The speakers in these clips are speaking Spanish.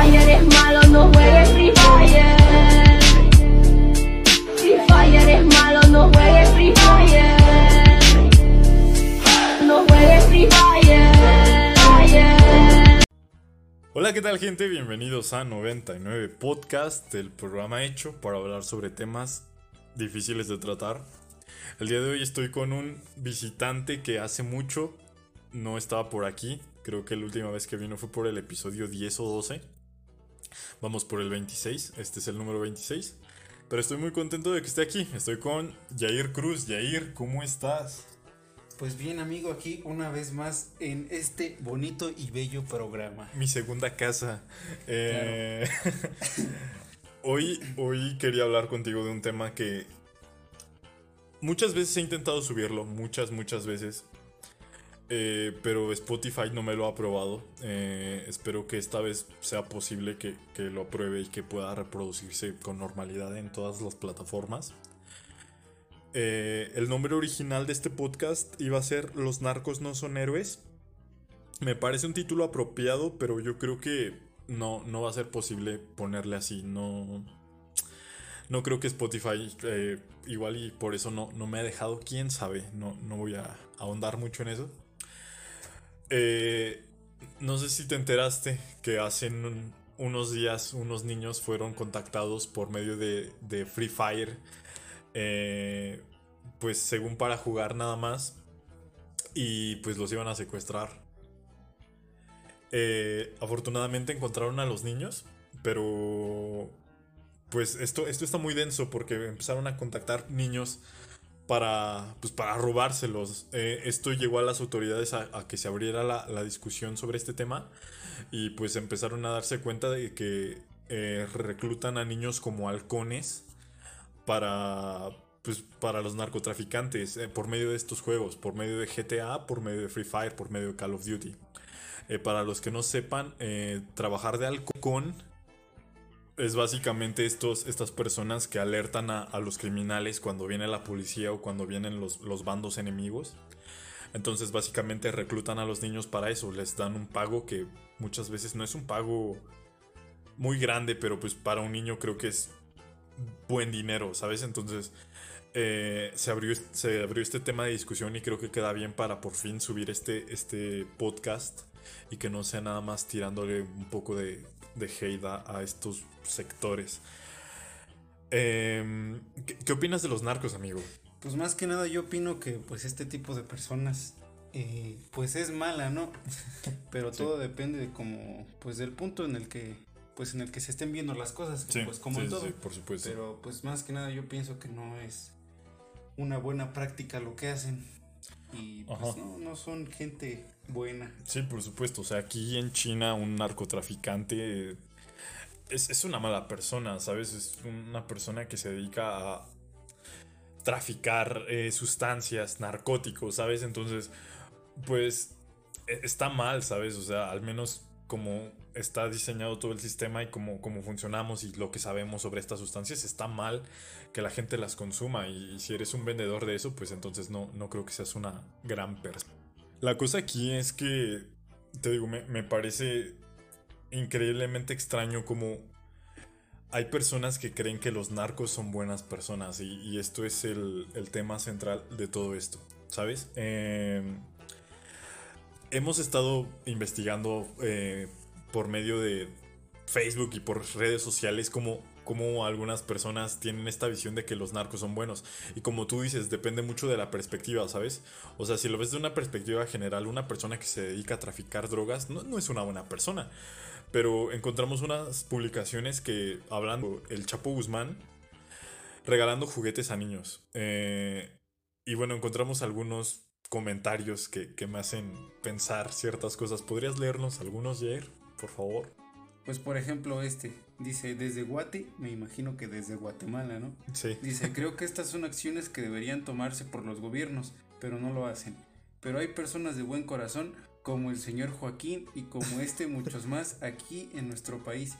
Fire es malo, no juegues Free Fire. Free Fire es malo, no juegues Free Fire. No juegues Free Fire. Fire. Hola, ¿qué tal gente? Bienvenidos a 99 Podcast, el programa hecho para hablar sobre temas difíciles de tratar. El día de hoy estoy con un visitante que hace mucho no estaba por aquí. Creo que la última vez que vino fue por el episodio 10 o 12. Vamos por el 26. Este es el número 26. Pero estoy muy contento de que esté aquí. Estoy con Jair Cruz. Jair, ¿cómo estás? Pues bien amigo, aquí una vez más en este bonito y bello programa. Mi segunda casa. Eh, hoy, hoy quería hablar contigo de un tema que muchas veces he intentado subirlo, muchas, muchas veces. Eh, pero Spotify no me lo ha aprobado. Eh, espero que esta vez sea posible que, lo apruebe y que pueda reproducirse con normalidad en todas las plataformas. Eh, el nombre original de este podcast iba a ser Los narcos no son héroes. Me parece un título apropiado, pero yo creo que no, no va a ser posible ponerle así. No, no creo que Spotify, igual y por eso no, no me ha dejado, quién sabe. No, no voy a ahondar mucho en eso. Eh, no sé si te enteraste que hace un- unos días unos niños fueron contactados por medio de, de Free Fire. eh, pues según para jugar nada más. Y pues los iban a secuestrar. Eh, afortunadamente encontraron a los niños. Pero pues esto, esto está muy denso porque empezaron a contactar niños para, pues, para robárselos. Eh, esto llegó a las autoridades a, que se abriera la, la discusión sobre este tema y pues empezaron a darse cuenta de que eh, reclutan a niños como halcones para, pues, para los narcotraficantes eh, por medio de estos juegos, por medio de GTA, por medio de Free Fire, por medio de Call of Duty. Para los que no sepan, trabajar de halcón es básicamente estos, estas personas que alertan a, a los criminales cuando viene la policía o cuando vienen los, los bandos enemigos. Entonces básicamente reclutan a los niños para eso, les dan un pago que muchas veces no es un pago muy grande, pero pues para un niño creo que es buen dinero, ¿sabes? Entonces eh, se, abrió, se abrió este tema de discusión y creo que queda bien para por fin subir este, este podcast y que no sea nada más tirándole un poco de, de hate a, a estos sectores. Em, ¿qué, qué opinas de los narcos, amigo? Pues más que nada yo opino que pues este tipo de personas eh, pues es mala, ¿no? Pero Sí. todo depende de como pues del punto en el que pues en el que se estén viendo las cosas, Sí, pues como sí, todo. por supuesto. Pero pues más que nada yo pienso que no es una buena práctica lo que hacen. Y pues no, no son gente buena. Sí, por supuesto. O sea, aquí en China un narcotraficante es, es una mala persona, ¿sabes? Es una persona que se dedica a traficar eh, sustancias, narcóticos, ¿sabes? Entonces, pues e- está mal, ¿sabes? O sea, al menos como está diseñado todo el sistema y como, como funcionamos y lo que sabemos sobre estas sustancias, está mal que la gente las consuma y, si eres un vendedor de eso, pues entonces no, no creo que seas una gran persona. La cosa aquí es que, te digo, me, me parece increíblemente extraño como hay personas que creen que los narcos son buenas personas y, esto es el, el tema central de todo esto, ¿sabes? Eh, hemos estado investigando eh, por medio de Facebook y por redes sociales como cómo algunas personas tienen esta visión de que los narcos son buenos. Y como tú dices, depende mucho de la perspectiva, ¿sabes? O sea, si lo ves de una perspectiva general, una persona que se dedica a traficar drogas no, no es una buena persona. Pero encontramos unas publicaciones que hablando el Chapo Guzmán regalando juguetes a niños. Eh, y bueno, encontramos algunos comentarios que, que me hacen pensar ciertas cosas. ¿Podrías leernos algunos, Jair? Por favor. Pues por ejemplo este dice desde Guate, me imagino que desde Guatemala, ¿no? Sí. Dice, creo que estas son acciones que deberían tomarse por los gobiernos, pero no lo hacen. Pero hay personas de buen corazón como el señor Joaquín y como este muchos más aquí en nuestro país.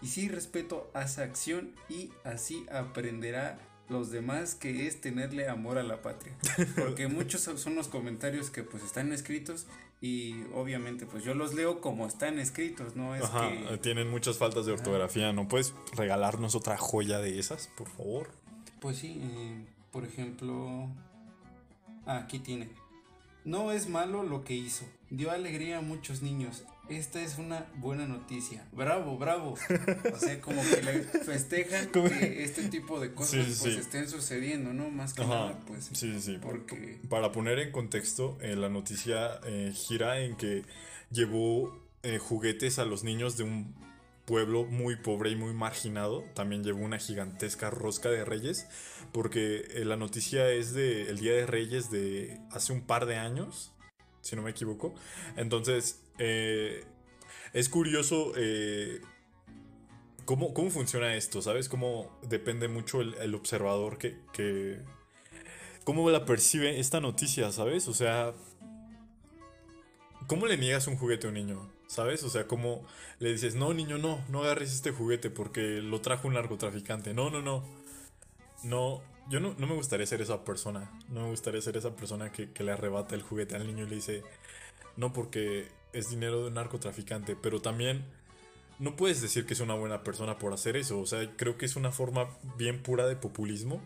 Y sí respeto a esa acción y así aprenderá los demás que es tenerle amor a la patria. Porque muchos son los comentarios que pues están escritos Y obviamente, pues yo los leo como están escritos, ¿no? Es Ajá, que, tienen muchas faltas de ortografía. ¿No puedes regalarnos otra joya de esas, por favor? pues sí, eh, por ejemplo, ah, aquí tiene. No es malo lo que hizo. Dio alegría a muchos niños. Esta es una buena noticia. Bravo, bravo. O sea, como que le festejan que este tipo de cosas Sí, sí, pues sí. estén sucediendo, ¿no? Más que Ajá, nada, pues. sí, sí, sí. Porque Para poner en contexto, eh, la noticia eh, gira en que llevó eh, juguetes a los niños de un pueblo muy pobre y muy marginado. También llevó una gigantesca rosca de reyes, porque la noticia es de el Día de Reyes de hace un par de años, si no me equivoco. Entonces, eh, es curioso eh, cómo, cómo funciona esto, ¿sabes? Cómo depende mucho el, el observador que, que, cómo la percibe esta noticia, ¿sabes? O sea, ¿cómo le niegas un juguete a un niño? ¿Sabes? O sea, ¿cómo le dices, no, niño, no, no agarres este juguete porque lo trajo un narcotraficante? No, no, no. No, yo no, no me gustaría ser esa persona. No me gustaría ser esa persona que, que le arrebata el juguete al niño y le dice, no, porque es dinero de un narcotraficante. Pero también no puedes decir que es una buena persona por hacer eso. O sea, creo que es una forma bien pura de populismo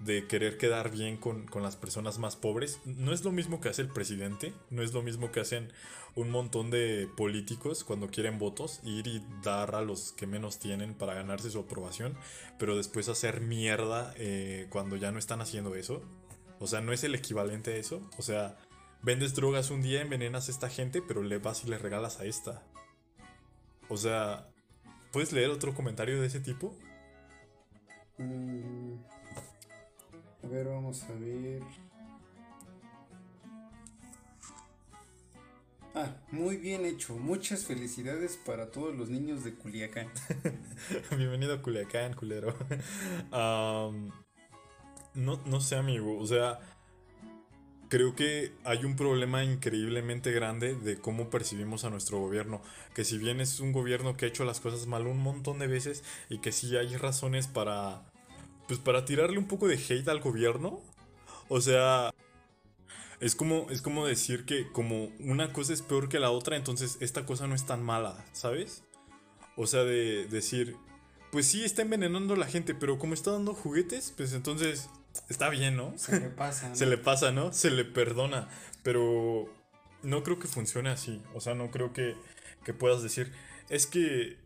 de querer quedar bien con, con, las personas más pobres. No es lo mismo que hace el presidente, no es lo mismo que hacen un montón de políticos cuando quieren votos, ir y dar a los que menos tienen para ganarse su aprobación, pero después hacer mierda eh, cuando ya no están haciendo eso. O sea, no es el equivalente a eso. O sea, vendes drogas un día, envenenas a esta gente, pero le vas y le regalas a esta. O sea, ¿puedes leer otro comentario de ese tipo? Mm, a ver, vamos a ver. Ah, muy bien hecho. Muchas felicidades para todos los niños de Culiacán. Bienvenido a Culiacán, culero. um, no, no sé, amigo. O sea, creo que hay un problema increíblemente grande de cómo percibimos a nuestro gobierno. Que si bien es un gobierno que ha hecho las cosas mal un montón de veces y que sí hay razones para. Pues para tirarle un poco de hate al gobierno. O sea. Es como, es como decir que como una cosa es peor que la otra, entonces esta cosa no es tan mala, ¿sabes? O sea, de decir, pues sí, está envenenando a la gente, pero como está dando juguetes, pues entonces está bien, ¿no? Se le pasa. ¿no? Se le pasa, ¿no? Se le perdona, pero no creo que funcione así. O sea, no creo que, que puedas decir, es que...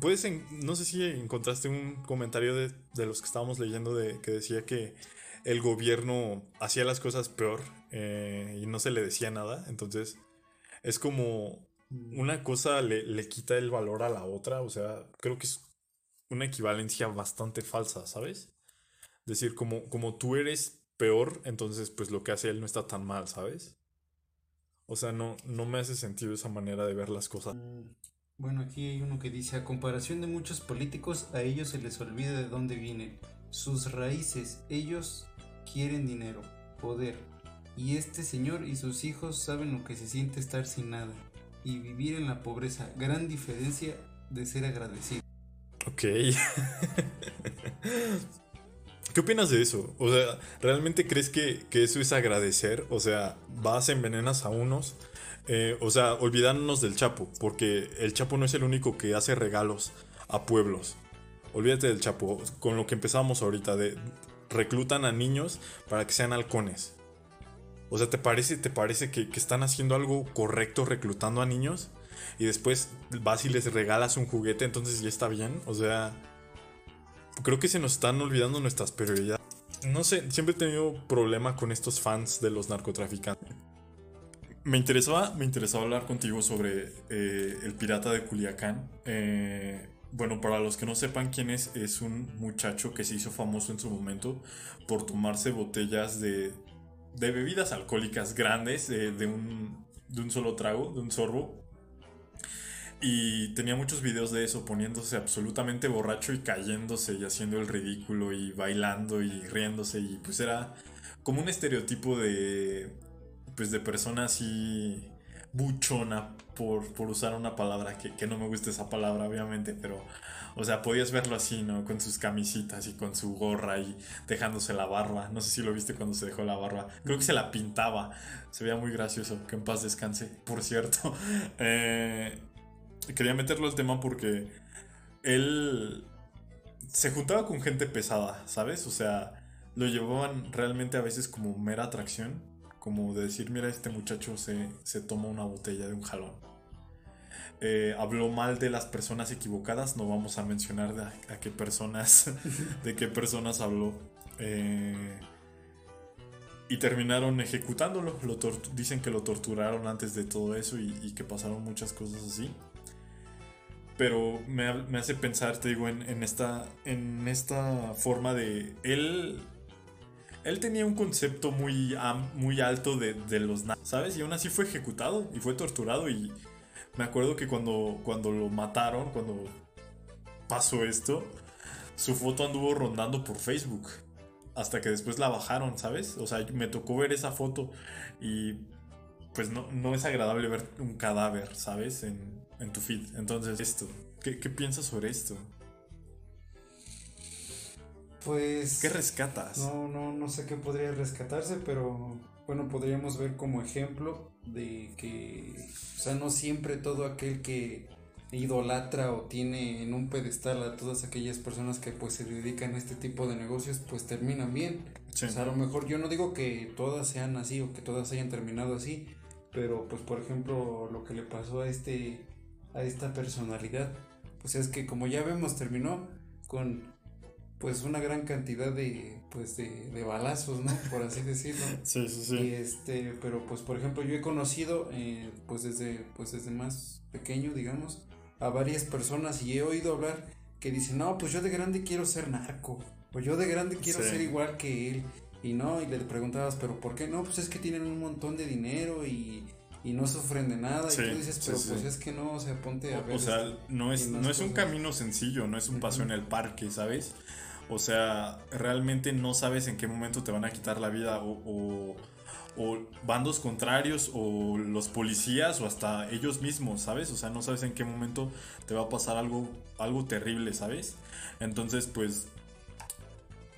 Puedes, en, no sé si encontraste un comentario de, de los que estábamos leyendo de, que decía que el gobierno hacía las cosas peor eh, y no se le decía nada. Entonces, es como una cosa le, le, quita el valor a la otra. O sea, creo que es una equivalencia bastante falsa, ¿sabes? Decir, como, como tú eres peor, entonces pues lo que hace él no está tan mal, ¿sabes? O sea, no, no me hace sentido esa manera de ver las cosas. Bueno, aquí hay uno que dice, a comparación de muchos políticos, a ellos se les olvida de dónde vienen, sus raíces, ellos quieren dinero, poder, y este señor y sus hijos saben lo que se siente estar sin nada y vivir en la pobreza. Gran diferencia de ser agradecido. Ok. ¿Qué opinas de eso? O sea, ¿realmente crees que, que eso es agradecer? O sea, vas, envenenas a unos. Eh, o sea, olvidándonos del Chapo, porque el Chapo no es el único que hace regalos a pueblos. Olvídate del Chapo, con lo que empezamos ahorita, de reclutan a niños para que sean halcones. O sea, ¿te parece, te parece que, que, están haciendo algo correcto reclutando a niños? Y después vas y les regalas un juguete, entonces ya está bien. O sea, creo que se nos están olvidando nuestras prioridades. No sé, siempre he tenido problema con estos fans de los narcotraficantes. Me interesaba, me interesaba hablar contigo sobre eh, el pirata de Culiacán. Eh, bueno, para los que no sepan quién es, es un muchacho que se hizo famoso en su momento por tomarse botellas de, de bebidas alcohólicas grandes de, un, de un solo trago, de un sorbo. Y tenía muchos videos de eso, poniéndose absolutamente borracho y cayéndose y haciendo el ridículo y bailando y riéndose. Y pues era como un estereotipo de, pues de persona así buchona, por, por usar una palabra que, que, no me gusta esa palabra, obviamente, pero, o sea, podías verlo así, ¿no? Con sus camisitas y con su gorra y dejándose la barba. No sé si lo viste cuando se dejó la barba. Creo que se la pintaba. Se veía muy gracioso. Que en paz descanse, por cierto. Eh, quería meterlo al tema porque él se juntaba con gente pesada, ¿sabes? O sea, lo llevaban realmente a veces como mera atracción, como de decir, mira, este muchacho se, se toma una botella de un jalón. Eh, habló mal de las personas equivocadas, no vamos a mencionar de a, qué personas, de qué personas habló. Eh, y terminaron ejecutándolo. Lo dicen que lo torturaron antes de todo eso y, y que pasaron muchas cosas así pero me, me, hace pensar, te digo, en, en, esta, en esta forma de... Él, él tenía un concepto muy, muy alto de, de los ¿sabes? Y aún así fue ejecutado y fue torturado y me acuerdo que cuando, cuando lo mataron, cuando pasó esto, su foto anduvo rondando por Facebook. Hasta que después la bajaron, ¿sabes? O sea, me tocó ver esa foto y pues no, no es agradable ver un cadáver, ¿sabes? En, en tu feed. Entonces, esto, ¿qué, qué piensas sobre esto? Pues. ¿Qué rescatas? No, no, no sé qué podría rescatarse, pero bueno, podríamos ver como ejemplo de que, o sea, no siempre todo aquel que idolatra o tiene en un pedestal a todas aquellas personas que pues se dedican a este tipo de negocios, pues terminan bien. O sea, a lo mejor yo no digo que todas sean así o que todas hayan terminado así, pero pues por ejemplo lo que le pasó a este a esta personalidad. Pues es que como ya vemos terminó con pues una gran cantidad de pues de, de balazos, ¿no? Por así decirlo. sí, sí, sí. Y este, pero pues por ejemplo yo he conocido eh, pues desde pues desde más pequeño, digamos, a varias personas y he oído hablar que dicen, "No, pues yo de grande quiero ser narco." O yo de grande quiero Sí. ser igual que él. Y no, y le preguntabas, "¿Pero por qué no?" Pues es que tienen un montón de dinero y y no sufren de nada Sí, y tú dices, pero sí. pues es que no, o sea, ponte a ver. O sea, este, no es, no es un camino sencillo, no es un paseo en el parque, ¿sabes? O sea, realmente no sabes en qué momento te van a quitar la vida o, o- o bandos contrarios o los policías o hasta ellos mismos, ¿sabes? O sea, no sabes en qué momento te va a pasar algo, algo terrible, ¿sabes? Entonces, pues,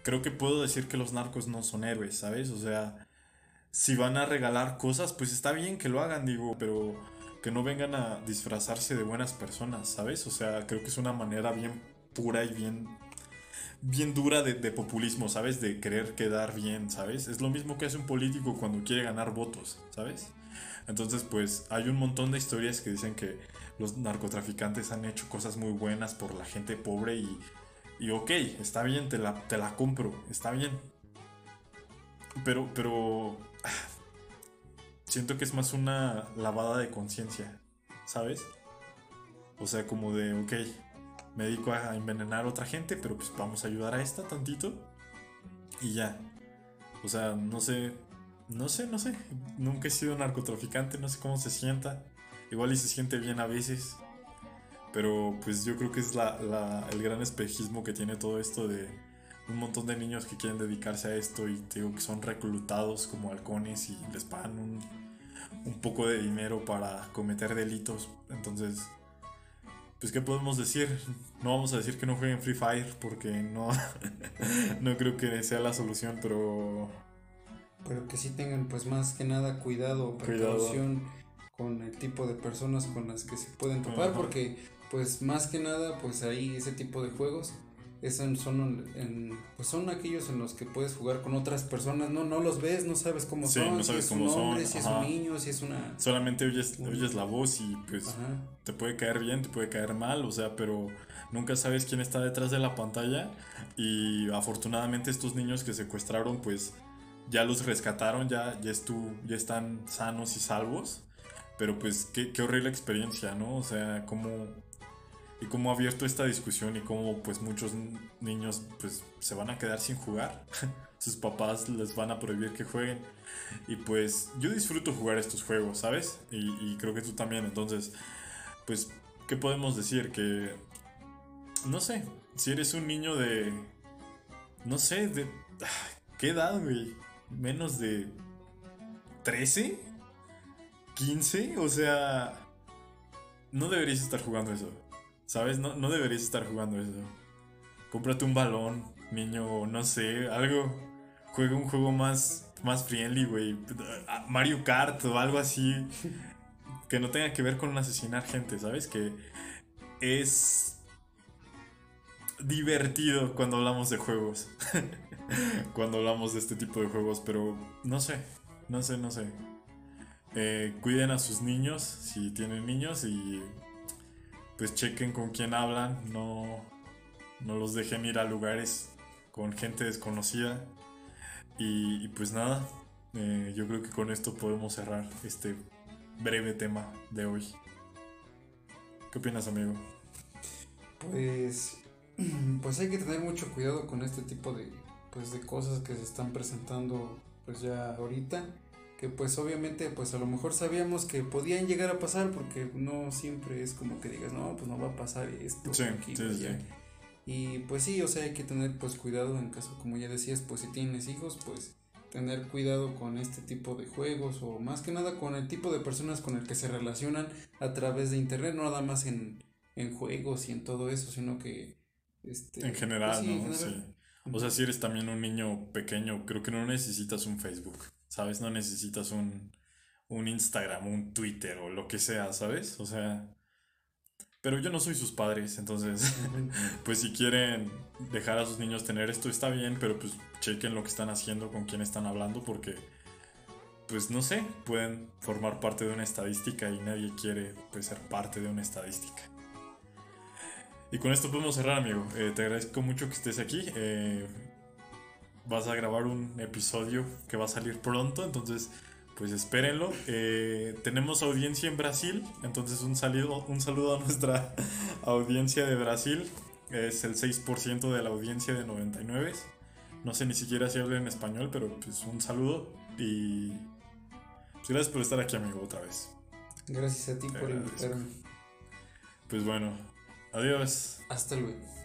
creo que puedo decir que los narcos no son héroes, ¿sabes? O sea, si van a regalar cosas, pues está bien que lo hagan, digo, pero que no vengan a disfrazarse de buenas personas, ¿sabes? O sea, creo que es una manera bien pura y bien bien dura de, de populismo, ¿sabes? De querer quedar bien, ¿sabes? Es lo mismo que hace un político cuando quiere ganar votos, ¿sabes? Entonces, pues hay un montón de historias que dicen que los narcotraficantes han hecho cosas muy buenas por la gente pobre y, y ok, está bien, te la, te la compro, está bien. Pero, pero... Siento que es más una lavada de conciencia, ¿sabes? O sea, como de, ok, me dedico a envenenar a otra gente, pero pues vamos a ayudar a esta tantito. Y ya. O sea, no sé, no sé, no sé. Nunca he sido narcotraficante, no sé cómo se sienta. Igual y se siente bien a veces. Pero pues yo creo que es la, la- el gran espejismo que tiene todo esto de un montón de niños que quieren dedicarse a esto y te digo que son reclutados como halcones y les pagan un, un poco de dinero para cometer delitos. Entonces, pues qué podemos decir. No vamos a decir que no jueguen Free Fire porque no, no creo que sea la solución, pero Pero que sí tengan pues más que nada cuidado, precaución con el tipo de personas con las que se pueden topar, Ajá. porque pues más que nada pues ahí ese tipo de juegos son, en- pues son aquellos en los que puedes jugar con otras personas, no, no los ves, no sabes cómo Sí, son, no sabes si es cómo un son, hombre, si es un niño, si es una... solamente oyes, oyes la voz y pues Ajá. te puede caer bien, te puede caer mal, o sea, pero nunca sabes quién está detrás de la pantalla y afortunadamente estos niños que secuestraron pues ya los rescataron, ya, ya, estu- ya están sanos y salvos, pero pues qué, qué horrible experiencia, ¿no? O sea, cómo, y cómo ha abierto esta discusión y cómo pues muchos niños pues se van a quedar sin jugar, sus papás les van a prohibir que jueguen. Y pues yo disfruto jugar estos juegos, ¿sabes? Y, y creo que tú también. Entonces, pues, ¿qué podemos decir? Que, no sé, si eres un niño de, no sé, de, ¿qué edad, güey? Menos de 13, 15, o sea, no deberías estar jugando eso. ¿Sabes? No, no deberías estar jugando eso. Cómprate un balón, niño, no sé, algo. Juega un juego más, más friendly, güey. Mario Kart o algo así. Que no tenga que ver con asesinar gente, ¿sabes? Que es divertido cuando hablamos de juegos. cuando hablamos de este tipo de juegos, pero no sé, no sé, no sé. Eh, cuiden a sus niños si tienen niños y pues chequen con quién hablan, no, no los dejen ir a lugares con gente desconocida. Y, pues nada, eh, yo creo que con esto podemos cerrar este breve tema de hoy. ¿Qué opinas, amigo? Pues, pues hay que tener mucho cuidado con este tipo de, pues, de cosas que se están presentando pues ya ahorita que pues obviamente pues a lo mejor sabíamos que podían llegar a pasar porque no siempre es como que digas, no, pues no va a pasar esto. Sí, aquí, sí, sí. Y pues sí, o sea, hay que tener pues cuidado en caso, como ya decías, pues si tienes hijos, pues tener cuidado con este tipo de juegos o más que nada con el tipo de personas con el que se relacionan a través de internet, no nada más en, en juegos y en todo eso, sino que... Este, en general, pues ¿no? Sí. O sea, si eres también un niño pequeño, creo que no necesitas un Facebook. ¿Sabes? No necesitas un, un Instagram, un Twitter o lo que sea, ¿sabes? O sea... Pero yo no soy sus padres, entonces, pues si quieren dejar a sus niños tener esto está bien, pero pues chequen lo que están haciendo, con quién están hablando, porque, pues no sé, pueden formar parte de una estadística y nadie quiere pues, ser parte de una estadística. Y con esto podemos cerrar, amigo. Eh, te agradezco mucho que estés aquí. Eh, vas a grabar un episodio que va a salir pronto, entonces pues espérenlo. Eh, tenemos audiencia en Brasil, entonces un saludo, un saludo a nuestra audiencia de Brasil. Es el 6% de la audiencia de 99. No sé ni siquiera si habla en español, pero pues un saludo y pues, gracias por estar aquí, amigo, otra vez. Gracias a ti por invitarme. Pues bueno, adiós. Hasta luego.